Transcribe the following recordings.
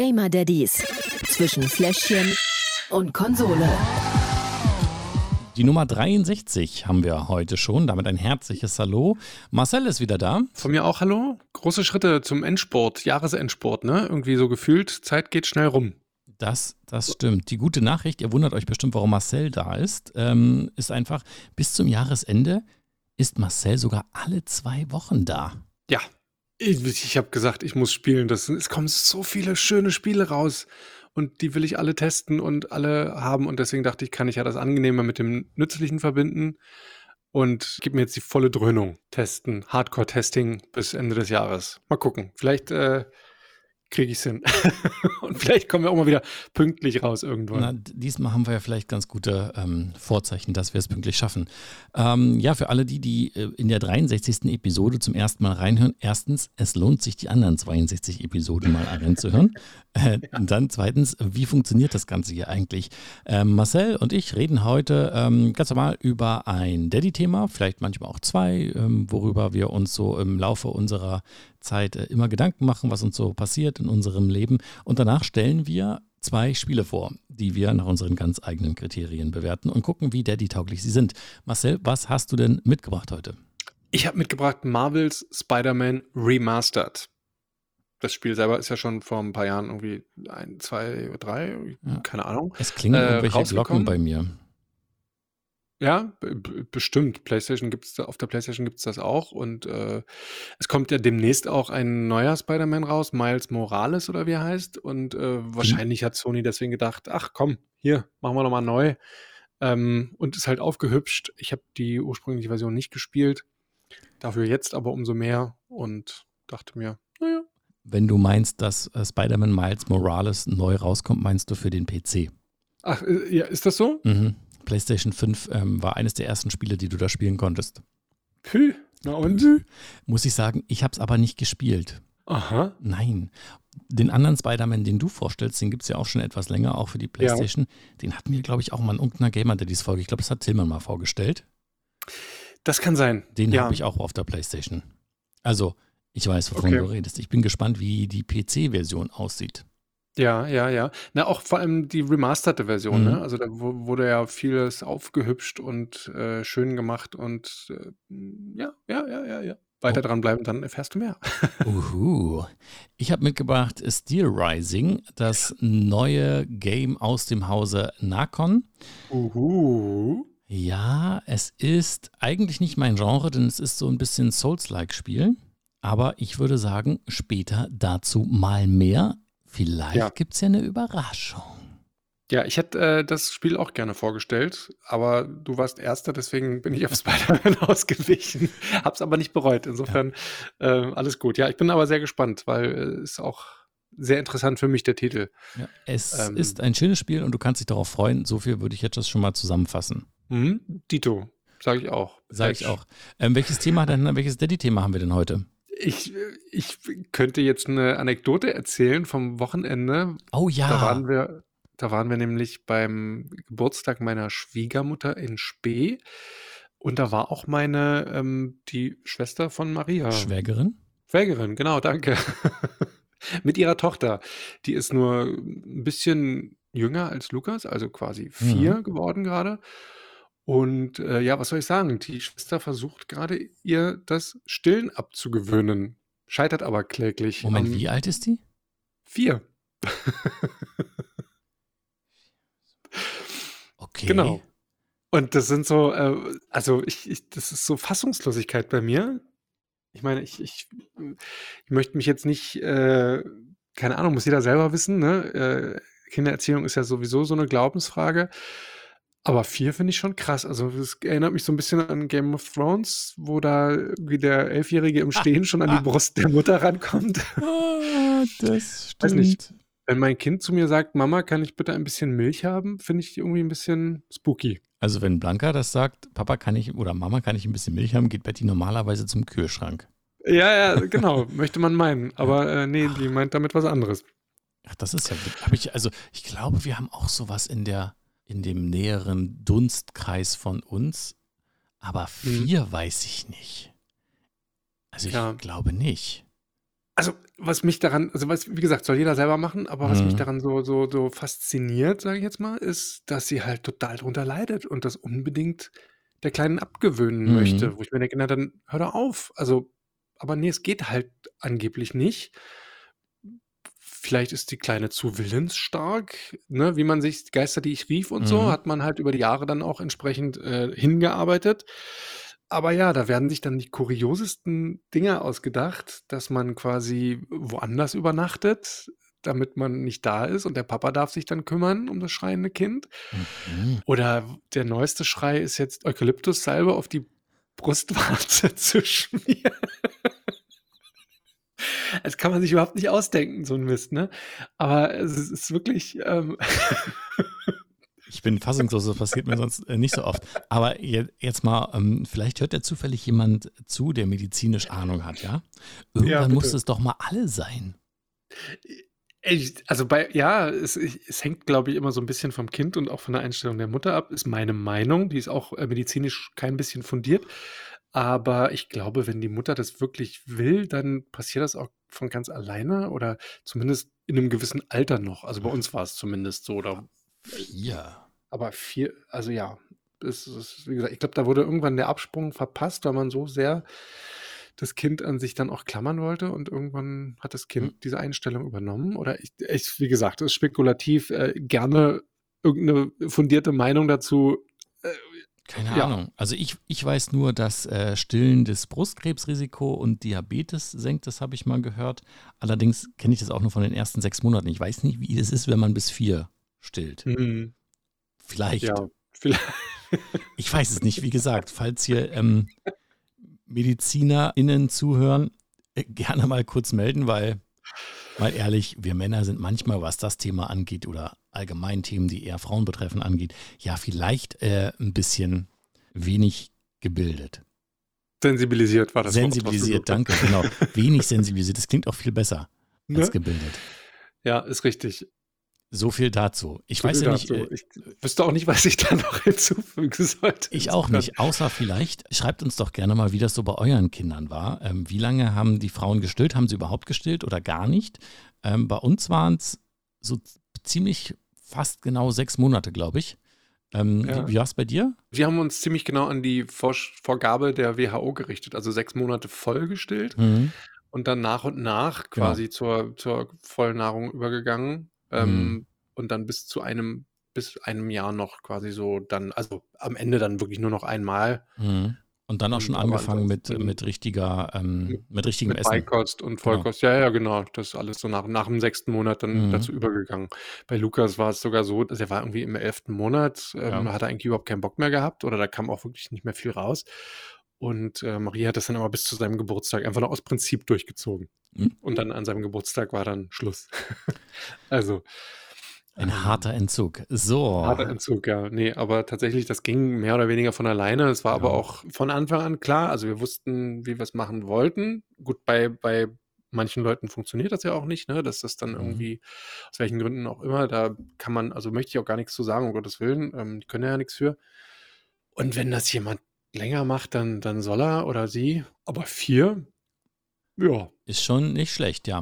Gamer Daddies zwischen Fläschchen und Konsole. Die Nummer 63 haben wir heute schon, damit ein herzliches Hallo. Marcel ist wieder da. Von mir auch Hallo. Große Schritte zum Endsport, Jahresendsport, ne? Irgendwie so gefühlt, Zeit geht schnell rum. Das, das stimmt. Die gute Nachricht, ihr wundert euch bestimmt, warum Marcel da ist, ähm, ist einfach, bis zum Jahresende ist Marcel sogar alle zwei Wochen da. Ja, ich, ich habe gesagt, ich muss spielen. Das, es kommen so viele schöne Spiele raus und die will ich alle testen und alle haben. Und deswegen dachte ich, kann ich ja das Angenehme mit dem Nützlichen verbinden und gib mir jetzt die volle Dröhnung. Testen, Hardcore-Testing bis Ende des Jahres. Mal gucken. Vielleicht äh, kriege ich es hin. und vielleicht kommen wir auch mal wieder pünktlich raus irgendwann. Na, diesmal haben wir ja vielleicht ganz gute ähm, Vorzeichen, dass wir es pünktlich schaffen. Ähm, ja, für alle die, die äh, in der 63. Episode zum ersten Mal reinhören, erstens, es lohnt sich, die anderen 62 Episoden mal reinzuhören. Äh, ja. Dann zweitens, wie funktioniert das Ganze hier eigentlich? Ähm, Marcel und ich reden heute ähm, ganz normal über ein Daddy-Thema, vielleicht manchmal auch zwei, ähm, worüber wir uns so im Laufe unserer Zeit äh, immer Gedanken machen, was uns so passiert in unserem Leben. Und danach stellen wir zwei Spiele vor, die wir nach unseren ganz eigenen Kriterien bewerten und gucken, wie Daddy-tauglich sie sind. Marcel, was hast du denn mitgebracht heute? Ich habe mitgebracht Marvels Spider-Man Remastered. Das Spiel selber ist ja schon vor ein paar Jahren irgendwie ein, zwei, drei, ja. keine Ahnung. Es klingen äh, irgendwelche Glocken bei mir. Ja, bestimmt. PlayStation gibt's auf der PlayStation gibt es das auch und, äh, es kommt ja demnächst auch ein neuer Spider-Man raus, Miles Morales oder wie er heißt und, äh, Mhm. wahrscheinlich hat Sony deswegen gedacht: „Ach komm, hier, machen wir noch mal neu“, ähm, und ist halt aufgehübscht. Ich habe die ursprüngliche Version nicht gespielt, dafür jetzt aber umso mehr und dachte mir: naja. Wenn du meinst, dass, äh, Spider-Man Miles Morales neu rauskommt, meinst du für den PC? Ach, äh, ja, ist das so? Mhm. PlayStation 5 ähm, war eines der ersten Spiele, die du da spielen konntest. Pü, na und? Muss ich sagen, ich habe es aber nicht gespielt. Aha. Nein. Den anderen Spider-Man, den du vorstellst, den gibt es ja auch schon etwas länger, auch für die PlayStation. Ja. Den hatten wir, glaube ich, auch mal in irgendeiner Gamer Daddies Folge. Ich glaube, das hat Tillmann mal vorgestellt. Das kann sein. Den ja. habe ich auch auf der PlayStation. Also, ich weiß, wovon okay. du redest. Ich bin gespannt, wie die PC-Version aussieht. Ja, ja, ja. Na, auch vor allem die remasterte Version, ne? Mhm. Also, da wurde ja vieles aufgehübscht und, äh, schön gemacht und, äh, ja, ja, ja, ja, ja. Weiter Oh. dranbleiben, dann erfährst du mehr. Uhu. Ich habe mitgebracht Steel Rising, das neue Game aus dem Hause Nakon. Uhu. Ja, es ist eigentlich nicht mein Genre, denn es ist so ein bisschen Souls-like Spiel. Aber ich würde sagen, später dazu mal mehr. Vielleicht ja. gibt es ja eine Überraschung. Ja, ich hätte äh, das Spiel auch gerne vorgestellt, aber du warst Erster, deswegen bin ich auf Spider-Man ausgewichen. Hab's aber nicht bereut. Insofern ja. äh, alles gut. Ja, ich bin aber sehr gespannt, weil es äh, ist auch sehr interessant für mich der Titel. Ja, es ähm, ist ein schönes Spiel und du kannst dich darauf freuen. So viel würde ich jetzt schon mal zusammenfassen. Mhm, Dito, sage ich auch. Sage ich auch. Ähm, welches Thema denn, welches Daddy-Thema haben wir denn heute? Ich, ich könnte jetzt eine Anekdote erzählen vom Wochenende. Oh ja. Da waren wir, da waren wir nämlich beim Geburtstag meiner Schwiegermutter in Spee. Und da war auch meine, ähm, die Schwester von Maria. Schwägerin? Schwägerin, genau, danke. Mit ihrer Tochter. Die ist nur ein bisschen jünger als Lukas, also quasi vier mhm. geworden gerade. Und, äh, ja, was soll ich sagen? Die Schwester versucht gerade, ihr das Stillen abzugewöhnen, scheitert aber kläglich Moment, am wie alt ist die? 4. Okay. Genau. Und das sind so, äh, also ich ich das ist so Fassungslosigkeit bei mir. Ich meine, ich ich ich möchte mich jetzt nicht, äh keine Ahnung, muss jeder selber wissen, ne? Äh, Kindererziehung ist ja sowieso so eine Glaubensfrage. Aber 4 finde ich schon krass. Also, es erinnert mich so ein bisschen an Game of Thrones, wo da irgendwie der Elfjährige im Stehen schon an die Brust der Mutter rankommt. Ah, das Weiß nicht. Wenn mein Kind zu mir sagt: „Mama, kann ich bitte ein bisschen Milch haben?“, finde ich irgendwie ein bisschen spooky. Also, wenn Blanca das sagt: „Papa, kann ich oder Mama, kann ich ein bisschen Milch haben?“, geht Betty normalerweise zum Kühlschrank. Ja, ja, genau, möchte man meinen. Aber, äh, ne, die meint damit was anderes. Ach, das ist ja habe ich also, ich glaube, wir haben auch so was in der in dem näheren Dunstkreis von uns. Aber mhm. vier mhm. weiß ich nicht. Also ich ja. glaube nicht. also was mich daran, also was, wie gesagt, soll jeder selber machen, aber was mich Mhm. daran so, so, so fasziniert, sage ich jetzt mal, ist, dass sie halt total drunter leidet und das unbedingt der Kleinen abgewöhnen Mhm. möchte, wo ich mir denke, na dann hör doch auf. Also, aber nee, es geht halt angeblich nicht. Vielleicht ist die Kleine zu willensstark, ne? Wie man sich Geister, die ich rief und so, Mhm. hat man halt über die Jahre dann auch entsprechend äh, hingearbeitet. Aber ja, da werden sich dann die kuriosesten Dinge ausgedacht, dass man quasi woanders übernachtet, damit man nicht da ist und der Papa darf sich dann kümmern um das schreiende Kind. Mhm. Oder der neueste Schrei ist jetzt Eukalyptussalbe auf die Brustwarze zu schmieren. Das kann man sich überhaupt nicht ausdenken, so ein Mist, ne? Aber es ist wirklich, ähm Ich bin fassungslos, das passiert mir sonst äh, nicht so oft. Aber je, jetzt mal, ähm, vielleicht hört ja zufällig jemand zu, der medizinisch Ahnung hat, ja? Irgendwann bitte. muss es doch mal alle sein. Ich, also bei, ja, es, es hängt, glaube ich, immer so ein bisschen vom Kind und auch von der Einstellung der Mutter ab, ist meine Meinung. Die ist auch äh, medizinisch kein bisschen fundiert. Aber ich glaube, wenn die Mutter das wirklich will, dann passiert das auch von ganz alleine oder zumindest in einem gewissen Alter noch. Also bei uns war es zumindest so. Oder, Vier. aber viel, also ja, es ist, wie gesagt, ich glaube, da wurde irgendwann der Absprung verpasst, weil man so sehr das Kind an sich dann auch klammern wollte und irgendwann hat das Kind Hm. diese Einstellung übernommen. Oder ich, ich wie gesagt, das ist spekulativ, äh, gerne irgendeine fundierte Meinung dazu. Keine Ja. Ahnung. Also ich, ich weiß nur, dass äh, Stillen das Brustkrebsrisiko und Diabetes senkt, das habe ich mal gehört. Allerdings kenne ich das auch nur von den ersten sechs Monaten. Ich weiß nicht, wie es ist, wenn man bis vier stillt. hm, Vielleicht. ja, vielleicht. Ich weiß es nicht. Wie gesagt, falls hier ähm, MedizinerInnen zuhören, äh, gerne mal kurz melden, weil, mal ehrlich, wir Männer sind manchmal, was das Thema angeht oder allgemein Themen, die eher Frauen betreffen, angeht, ja, vielleicht äh, ein bisschen wenig gebildet. Sensibilisiert war das Wort, sensibilisiert, gesucht danke, genau. Wenig sensibilisiert. Das klingt auch viel besser hast. als Ne? gebildet. Ja, ist richtig. So viel dazu. Ich So weiß ja nicht, äh, Ich wüsste auch nicht, was ich da noch hinzufügen sollte. Ich auch nicht, außer vielleicht, schreibt uns doch gerne mal, wie das so bei euren Kindern war. Ähm, wie lange haben die Frauen gestillt? Haben sie überhaupt gestillt oder gar nicht? Ähm, bei uns waren es so ziemlich fast genau sechs Monate, glaube ich. Ähm, Ja. Wie, war es bei dir? Wir haben uns ziemlich genau an die Vor Vorgabe der WHO gerichtet, also sechs Monate voll gestillt Mhm. und dann nach und nach Genau. quasi zur, zur Vollnahrung übergegangen ähm, und dann bis zu einem bis einem Jahr noch quasi so dann, also am Ende dann wirklich nur noch einmal Mhm. Und dann auch Und schon angefangen mit, mit richtiger, ähm, mit, richtigem mit Essen. Beikost und Vollkost. Ja, ja, genau. Das ist alles so nach, nach dem sechsten Monat dann Mhm. dazu übergegangen. Bei Lukas war es sogar so, dass er war irgendwie im elften Monat, ähm, Ja. hat er eigentlich überhaupt keinen Bock mehr gehabt oder da kam auch wirklich nicht mehr viel raus. Und äh, Maria hat das dann aber bis zu seinem Geburtstag einfach nur aus Prinzip durchgezogen. Mhm. Und dann an seinem Geburtstag war dann Schluss. also. Ein ähm, harter Entzug. So. Harter Entzug, ja. Nee, aber tatsächlich, das ging mehr oder weniger von alleine. Es war aber Ja. auch von Anfang an klar. Also wir wussten, wie wir es machen wollten. Gut, bei, bei manchen Leuten funktioniert das ja auch nicht, ne? Dass das dann Mhm. irgendwie, aus welchen Gründen auch immer, da kann man, also möchte ich auch gar nichts zu sagen, um Gottes Willen. Ähm, die können ja nichts für. Und wenn das jemand länger macht, dann, dann soll er oder sie. Aber vier, ja. Ist schon nicht schlecht, ja.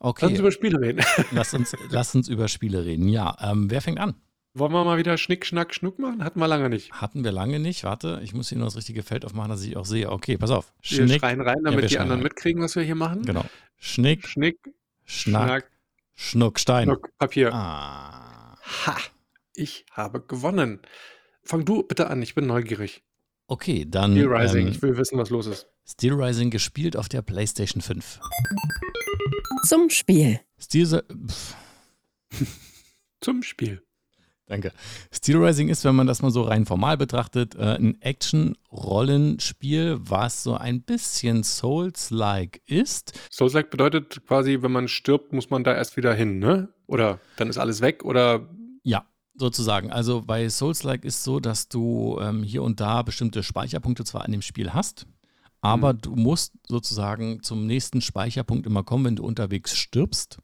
Lass uns Okay, über Spiele reden. lass uns, lass uns über Spiele reden. Ja, ähm, wer fängt an? Wollen wir mal wieder Schnick, Schnack, Schnuck machen? Hatten wir lange nicht. Hatten wir lange nicht. Warte, ich muss hier nur das richtige Feld aufmachen, dass ich auch sehe. Okay, pass auf. Wir schreien rein, damit die schreien anderen rein. mitkriegen, was wir hier machen. Genau. Schnick, Schnick, Schnack, Schnack, Schnuck, Stein. Schnuck, Papier. Ah. Ha! Ich habe gewonnen. Fang du bitte an, ich bin neugierig. Okay, dann Steel Rising, ähm, ich will wissen, was los ist. Steel Rising gespielt auf der PlayStation 5. Zum Spiel. Steel, Zum Spiel. danke. Steel Rising ist, wenn man das mal so rein formal betrachtet, äh, ein Action-Rollenspiel, was so ein bisschen Souls-like ist. Souls-like bedeutet quasi, wenn man stirbt, muss man da erst wieder hin, ne? Oder dann ist alles weg oder Ja, sozusagen. Also bei Souls-like ist so, dass du ähm, hier und da bestimmte Speicherpunkte zwar in dem Spiel hast, aber Mhm. du musst sozusagen zum nächsten Speicherpunkt immer kommen, wenn du unterwegs stirbst.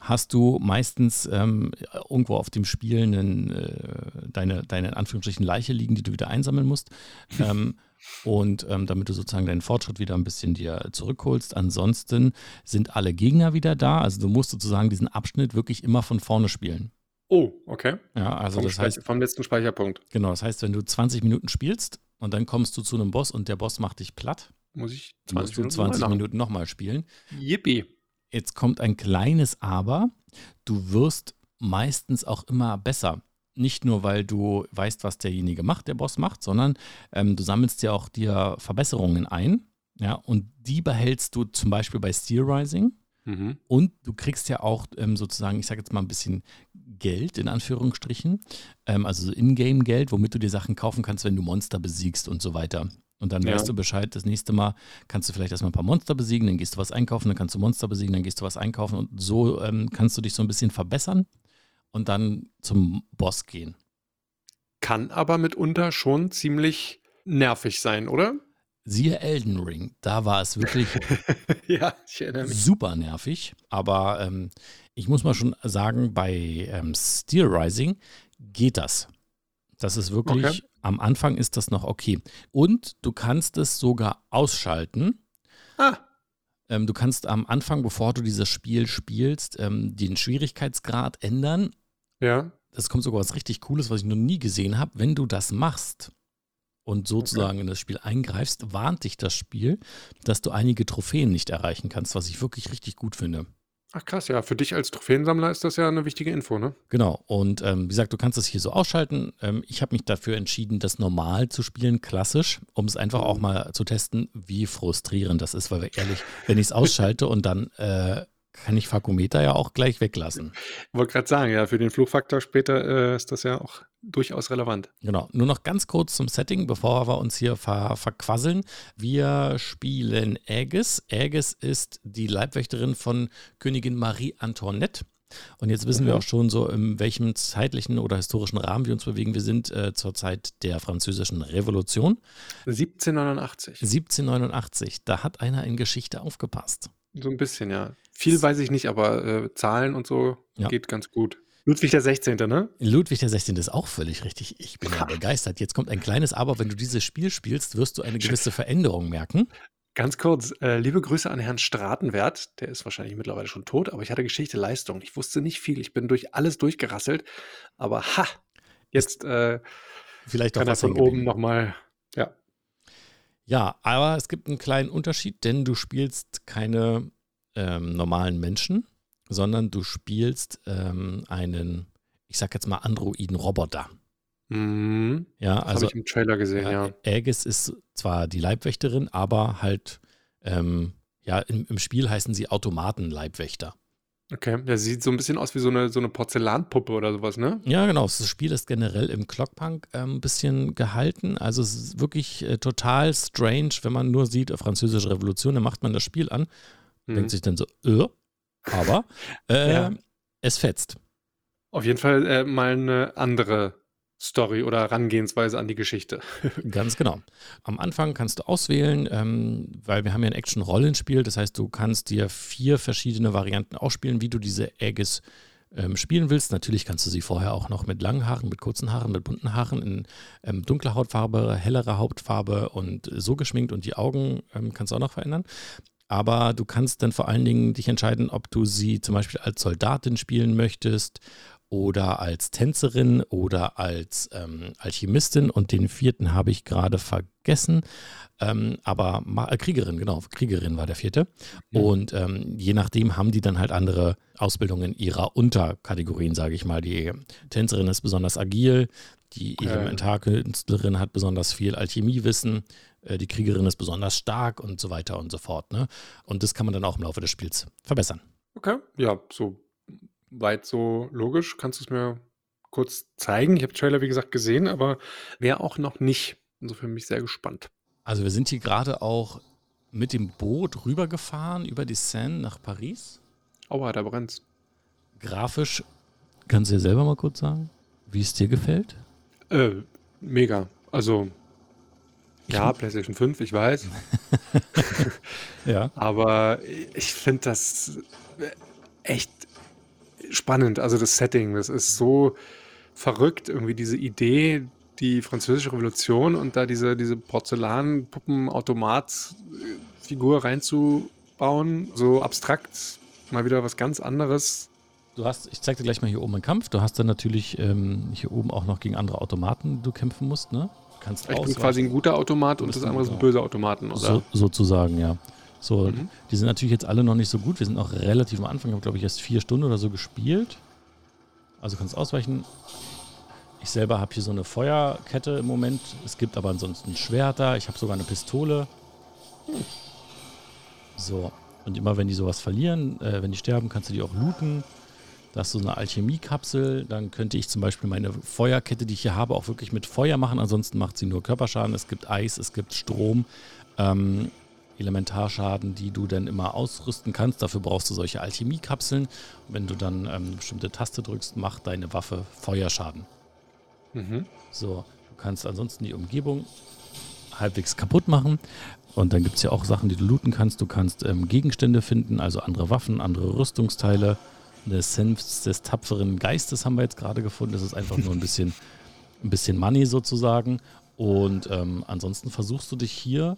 hast du meistens ähm, irgendwo auf dem Spiel einen, äh, deine, deine in Anführungsstrichen Leiche liegen, die du wieder einsammeln musst. ähm, und ähm, damit du sozusagen deinen Fortschritt wieder ein bisschen dir zurückholst. Ansonsten sind alle Gegner wieder da. Also du musst sozusagen diesen Abschnitt wirklich immer von vorne spielen. Oh, okay. Ja, also Vom, das heißt, vom letzten Speicherpunkt. genau, das heißt, wenn du 20 Minuten spielst und dann kommst du zu einem Boss und der Boss macht dich platt, Muss ich musst du 20 neu machen. Minuten nochmal spielen. Yippie. Jetzt kommt ein kleines Aber. Du wirst meistens auch immer besser. Nicht nur, weil du weißt, was derjenige macht, der Boss macht, sondern ähm, du sammelst ja auch dir Verbesserungen ein. Ja, und die behältst du zum Beispiel bei Steel Rising. Mhm. Und du kriegst ja auch ähm, sozusagen, ich sage jetzt mal ein bisschen Geld in Anführungsstrichen, ähm, also so Ingame-Geld, womit du dir Sachen kaufen kannst, wenn du Monster besiegst und so weiter. Und dann Ja. weißt du Bescheid, das nächste Mal kannst du vielleicht erstmal ein paar Monster besiegen, dann gehst du was einkaufen, dann kannst du Monster besiegen, dann gehst du was einkaufen und so ähm, kannst du dich so ein bisschen verbessern und dann zum Boss gehen. Kann aber mitunter schon ziemlich nervig sein, oder? Siehe Elden Ring, da war es wirklich ja, super nervig, aber ähm, ich muss mal schon sagen, bei ähm, Steel Rising geht das. Das ist wirklich, Okay. am Anfang ist das noch okay. Und du kannst es sogar ausschalten. Ah, Ähm, du kannst am Anfang, bevor du dieses Spiel spielst, ähm, den Schwierigkeitsgrad ändern. ja. Das kommt sogar was richtig Cooles, was ich noch nie gesehen habe. Wenn du das machst und sozusagen in das Spiel eingreifst, warnt dich das Spiel, dass du einige Trophäen nicht erreichen kannst, was ich wirklich richtig gut finde. Ach krass, ja. Für dich als Trophäensammler ist das ja eine wichtige Info, ne? Genau, und ähm, wie gesagt, du kannst das hier so ausschalten. Ähm, ich habe mich dafür entschieden, das normal zu spielen, klassisch, um es einfach auch mal zu testen, wie frustrierend das ist, weil wir ehrlich, wenn ich es ausschalte und dann äh, kann ich Fakometer ja auch gleich weglassen. Wollte gerade sagen, ja, für den Fluchfaktor später äh, ist das ja auch durchaus relevant. Genau, nur noch ganz kurz zum Setting, bevor wir uns hier ver verquasseln. Wir spielen Aegis. Aegis ist die Leibwächterin von Königin Marie Antoinette. Und jetzt wissen wir Mhm. auch schon so, in welchem zeitlichen oder historischen Rahmen wir uns bewegen. Wir sind äh, zur Zeit der Französischen Revolution 1789. 1789. Da hat einer in Geschichte aufgepasst. So ein bisschen, ja. Viel weiß ich nicht, aber äh, Zahlen und so Ja. geht ganz gut. Ludwig der 16., ne? Ludwig der 16. ist auch völlig richtig. Ich bin ja begeistert. Jetzt kommt ein kleines Aber. Wenn du dieses Spiel spielst, wirst du eine gewisse Veränderung merken. Ganz kurz, äh, liebe Grüße an Herrn Stratenwert. Der ist wahrscheinlich mittlerweile schon tot, aber ich hatte Geschichte, Leistung. Ich wusste nicht viel. Ich bin durch alles durchgerasselt. Aber ha, jetzt äh, Vielleicht kann er von oben nochmal. Ja. Aber es gibt einen kleinen Unterschied, denn du spielst keine ähm, normalen Menschen, sondern du spielst ähm, einen, ich sag jetzt mal Androiden-Roboter. Mhm. Ja, Das also habe ich im Trailer gesehen, ja. ja, Aegis ist zwar die Leibwächterin, aber halt, ähm, ja, im, im Spiel heißen sie Automatenleibwächter. Okay. Der sieht so ein bisschen aus wie so eine, so eine Porzellanpuppe oder sowas, ne? Ja, genau. Das Spiel ist generell im Clockpunk ähm, ein bisschen gehalten. Also es ist wirklich äh, total strange, wenn man nur sieht, äh, französische Revolution, dann macht man das Spiel an Mhm. denkt sich dann so, äh, aber äh, Ja. es fetzt. Auf jeden Fall äh, mal eine andere Story oder Herangehensweise an die Geschichte. Ganz genau. Am Anfang kannst du auswählen, ähm, weil wir haben ja ein Action-Rollenspiel, das heißt, du kannst dir vier verschiedene Varianten ausspielen, wie du diese Aegis ähm, spielen willst. Natürlich kannst du sie vorher auch noch mit langen Haaren, mit kurzen Haaren, mit bunten Haaren, in ähm, dunkler Hautfarbe, hellere Hautfarbe und so geschminkt und die Augen ähm, kannst du auch noch verändern. Aber du kannst dann vor allen Dingen dich entscheiden, ob du sie zum Beispiel als Soldatin spielen möchtest oder als Tänzerin oder als ähm, Alchemistin und den vierten habe ich gerade vergessen. Ähm, aber äh, Kriegerin, genau, Kriegerin war der vierte. Mhm. Und ähm, je nachdem haben die dann halt andere Ausbildungen ihrer Unterkategorien, sage ich mal. Die Tänzerin ist besonders agil, die Okay. Elementarkünstlerin hat besonders viel Alchemiewissen, äh, die Kriegerin ist besonders stark und so weiter und so fort. Ne? Und das kann man dann auch im Laufe des Spiels verbessern. Okay. Ja, so weit so logisch. Kannst du es mir kurz zeigen? Ich habe Trailer, wie gesagt, gesehen, aber wer auch noch nicht. Insofern bin ich sehr gespannt. Also wir sind hier gerade auch mit dem Boot rübergefahren über die Seine nach Paris. Aua, da brennt's. Grafisch, kannst du dir selber mal kurz sagen, wie es dir gefällt? Äh, mega. Also, ja, PlayStation 5, ich weiß. Ja. Aber ich finde das echt spannend. Also das Setting, das ist so verrückt, irgendwie diese Idee, die französische Revolution und da diese, diese Porzellan-Puppen-Automat-Figur reinzubauen, so abstrakt, mal wieder was ganz anderes. Du hast, ich zeig dir gleich mal hier oben einen Kampf. Du hast dann natürlich ähm, hier oben auch noch gegen andere Automaten, die du kämpfen musst, ne? Kannst ich bin quasi ein guter Automat und das andere sind böse Automaten, oder? So, sozusagen, ja. So, mhm. die sind natürlich jetzt alle noch nicht so gut. Wir sind noch relativ am Anfang, habe glaube ich erst vier Stunden oder so gespielt. Also kannst ausweichen. Ich selber habe hier so eine Feuerkette im Moment. Es gibt aber ansonsten Schwerter. Ich habe sogar eine Pistole. So. Und immer wenn die sowas verlieren, äh, wenn die sterben, kannst du die auch looten. Da hast du so eine Alchemiekapsel. Dann könnte ich zum Beispiel meine Feuerkette, die ich hier habe, auch wirklich mit Feuer machen. Ansonsten macht sie nur Körperschaden. Es gibt Eis, es gibt Strom. Ähm, Elementarschaden, die du dann immer ausrüsten kannst. Dafür brauchst du solche Alchemiekapseln. Wenn du dann ähm, eine bestimmte Taste drückst, macht deine Waffe Feuerschaden. Mhm. So, du kannst ansonsten die Umgebung halbwegs kaputt machen. Und dann gibt es ja auch Sachen, die du looten kannst. Du kannst ähm, Gegenstände finden, also andere Waffen, andere Rüstungsteile. Eine Senf des tapferen Geistes haben wir jetzt gerade gefunden. Das ist einfach nur ein bisschen, ein bisschen Money sozusagen. Und ähm, ansonsten versuchst du dich hier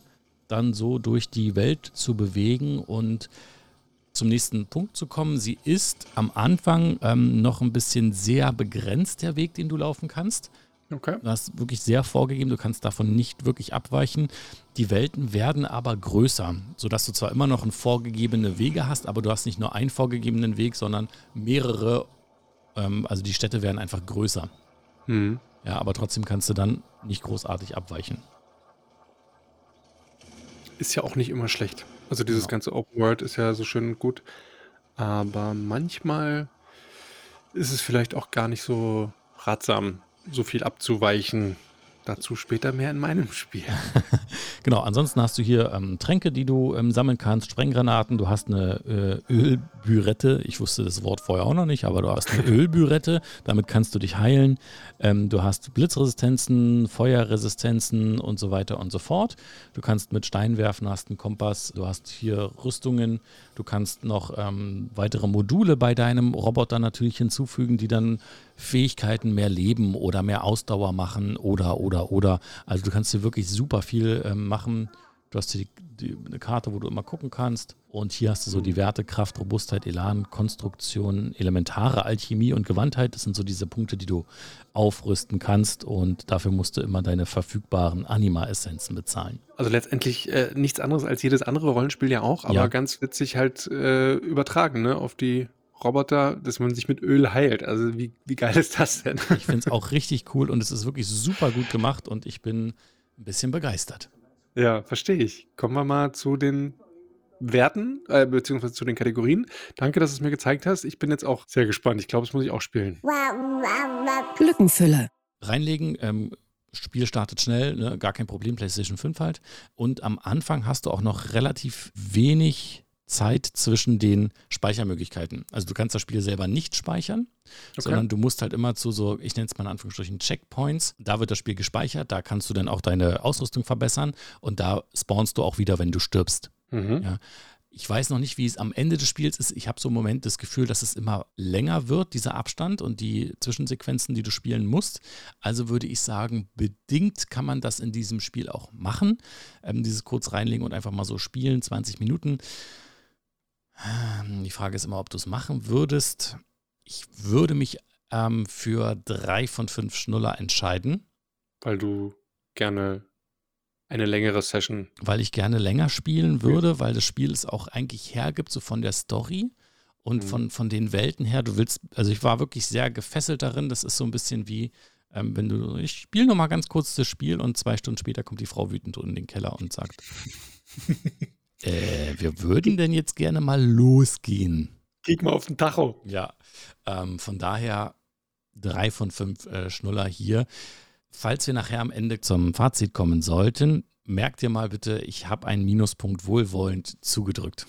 dann so durch die Welt zu bewegen und zum nächsten Punkt zu kommen. Sie ist am Anfang ähm, noch ein bisschen sehr begrenzt, der Weg, den du laufen kannst. Okay. Du hast wirklich sehr vorgegeben, du kannst davon nicht wirklich abweichen. Die Welten werden aber größer, sodass du zwar immer noch einen vorgegebene Wege hast, aber du hast nicht nur einen vorgegebenen Weg, sondern mehrere. Ähm, also die Städte werden einfach größer. Hm. Ja, aber trotzdem kannst du dann nicht großartig abweichen. Ist ja auch nicht immer schlecht. Also dieses genau. ganze Open World ist ja so schön gut. Aber manchmal ist es vielleicht auch gar nicht so ratsam, so viel abzuweichen. Dazu später mehr in meinem Spiel. genau, ansonsten hast du hier ähm, Tränke, die du ähm, sammeln kannst, Sprenggranaten, du hast eine äh, Ölbürette. Ich wusste das Wort vorher auch noch nicht, aber du hast eine Ölbürette, damit kannst du dich heilen. Ähm, du hast Blitzresistenzen, Feuerresistenzen und so weiter und so fort. Du kannst mit Stein werfen, hast einen Kompass, du hast hier Rüstungen, du kannst noch ähm, weitere Module bei deinem Roboter natürlich hinzufügen, die dann Fähigkeiten mehr Leben oder mehr Ausdauer machen oder, oder, oder. Also du kannst hier wirklich super viel ähm, machen. Du hast hier die, die, eine Karte, wo du immer gucken kannst. Und hier hast du so die Werte Kraft, Robustheit, Elan, Konstruktion, elementare Alchemie und Gewandtheit. Das sind so diese Punkte, die du aufrüsten kannst. Und dafür musst du immer deine verfügbaren Anima-Essenzen bezahlen. Also letztendlich äh, nichts anderes als jedes andere Rollenspiel ja auch, aber ja. ganz witzig halt äh, übertragen ne, auf die Roboter, dass man sich mit Öl heilt. Also wie, wie geil ist das denn? Ich finde es auch richtig cool und es ist wirklich super gut gemacht und ich bin ein bisschen begeistert. Ja, verstehe ich. Kommen wir mal zu den Werten, äh, beziehungsweise zu den Kategorien. Danke, dass du es mir gezeigt hast. Ich bin jetzt auch sehr gespannt. Ich glaube, das muss ich auch spielen. Glückenfülle. Reinlegen, ähm, Spiel startet schnell, ne? gar kein Problem, PlayStation 5 halt. Und am Anfang hast du auch noch relativ wenig Zeit zwischen den Speichermöglichkeiten. Also du kannst das Spiel selber nicht speichern, okay. sondern du musst halt immer zu so, ich nenne es mal in Anführungsstrichen Checkpoints. Da wird das Spiel gespeichert, da kannst du dann auch deine Ausrüstung verbessern und da spawnst du auch wieder, wenn du stirbst. Mhm. Ja. Ich weiß noch nicht, wie es am Ende des Spiels ist. Ich habe so im Moment das Gefühl, dass es immer länger wird, dieser Abstand und die Zwischensequenzen, die du spielen musst. Also würde ich sagen, bedingt kann man das in diesem Spiel auch machen. Ähm, dieses kurz reinlegen und einfach mal so spielen, 20 Minuten. Ähm, die Frage ist immer, ob du es machen würdest. Ich würde mich ähm, für drei von fünf Schnuller entscheiden. Weil du gerne eine längere Session. Weil ich gerne länger spielen würde, weil das Spiel es auch eigentlich hergibt, so von der Story und mhm. von, von den Welten her. Du willst, also ich war wirklich sehr gefesselt darin. Das ist so ein bisschen wie, ähm, wenn du, ich spiele nochmal ganz kurz das Spiel und zwei Stunden später kommt die Frau wütend in den Keller und sagt, äh, wir würden denn jetzt gerne mal losgehen. Kick mal auf den Tacho. Ja, ähm, von daher drei von fünf äh, Schnuller hier. Falls wir nachher am Ende zum Fazit kommen sollten, merkt ihr mal bitte, ich habe einen Minuspunkt wohlwollend zugedrückt.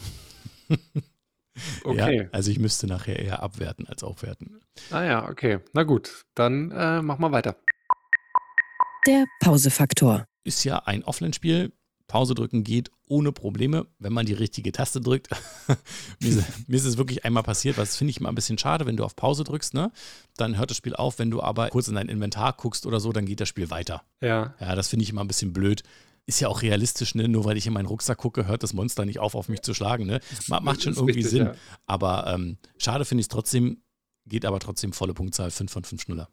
okay. Ja, also ich müsste nachher eher abwerten als aufwerten. Ah ja, okay. Na gut, dann äh, mach mal weiter. Der Pausefaktor. Ist ja ein Offline-Spiel. Pause drücken geht ohne Probleme, wenn man die richtige Taste drückt. mir, ist, mir, ist, es wirklich einmal passiert, was finde ich immer ein bisschen schade, wenn du auf Pause drückst, ne? Dann hört das Spiel auf, wenn du aber kurz in dein Inventar guckst oder so, dann geht das Spiel weiter. Ja. Ja, das finde ich immer ein bisschen blöd. Ist ja auch realistisch, ne? Nur weil ich in meinen Rucksack gucke, hört das Monster nicht auf, auf mich zu schlagen, ne? Macht schon irgendwie richtig, Sinn. Ja. Aber ähm, schade finde ich es trotzdem, geht aber trotzdem volle Punktzahl, 5 von 5 Schnuller.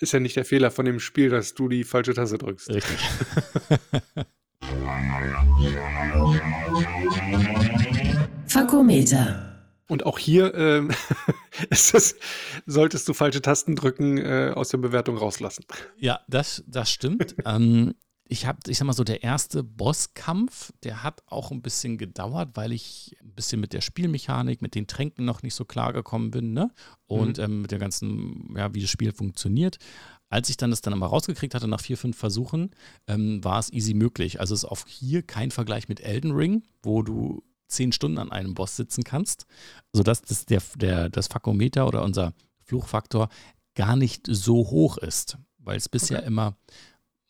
Ist ja nicht der Fehler von dem Spiel, dass du die falsche Tasse drückst. Richtig. Fakometer. Und auch hier ähm, es, solltest du falsche Tasten drücken, äh, aus der Bewertung rauslassen. Ja, das, das stimmt. ähm, ich habe, ich sag mal so, der erste Bosskampf, der hat auch ein bisschen gedauert, weil ich ein bisschen mit der Spielmechanik, mit den Tränken noch nicht so klar gekommen bin, ne? Und mhm. ähm, mit der ganzen, ja, wie das Spiel funktioniert. Als ich dann das dann aber rausgekriegt hatte, nach vier, fünf Versuchen, ähm, war es easy möglich. Also ist auch hier kein Vergleich mit Elden Ring, wo du zehn Stunden an einem Boss sitzen kannst, sodass das, der, der, das Fakometer oder unser Fluchfaktor gar nicht so hoch ist, weil es bisher okay. immer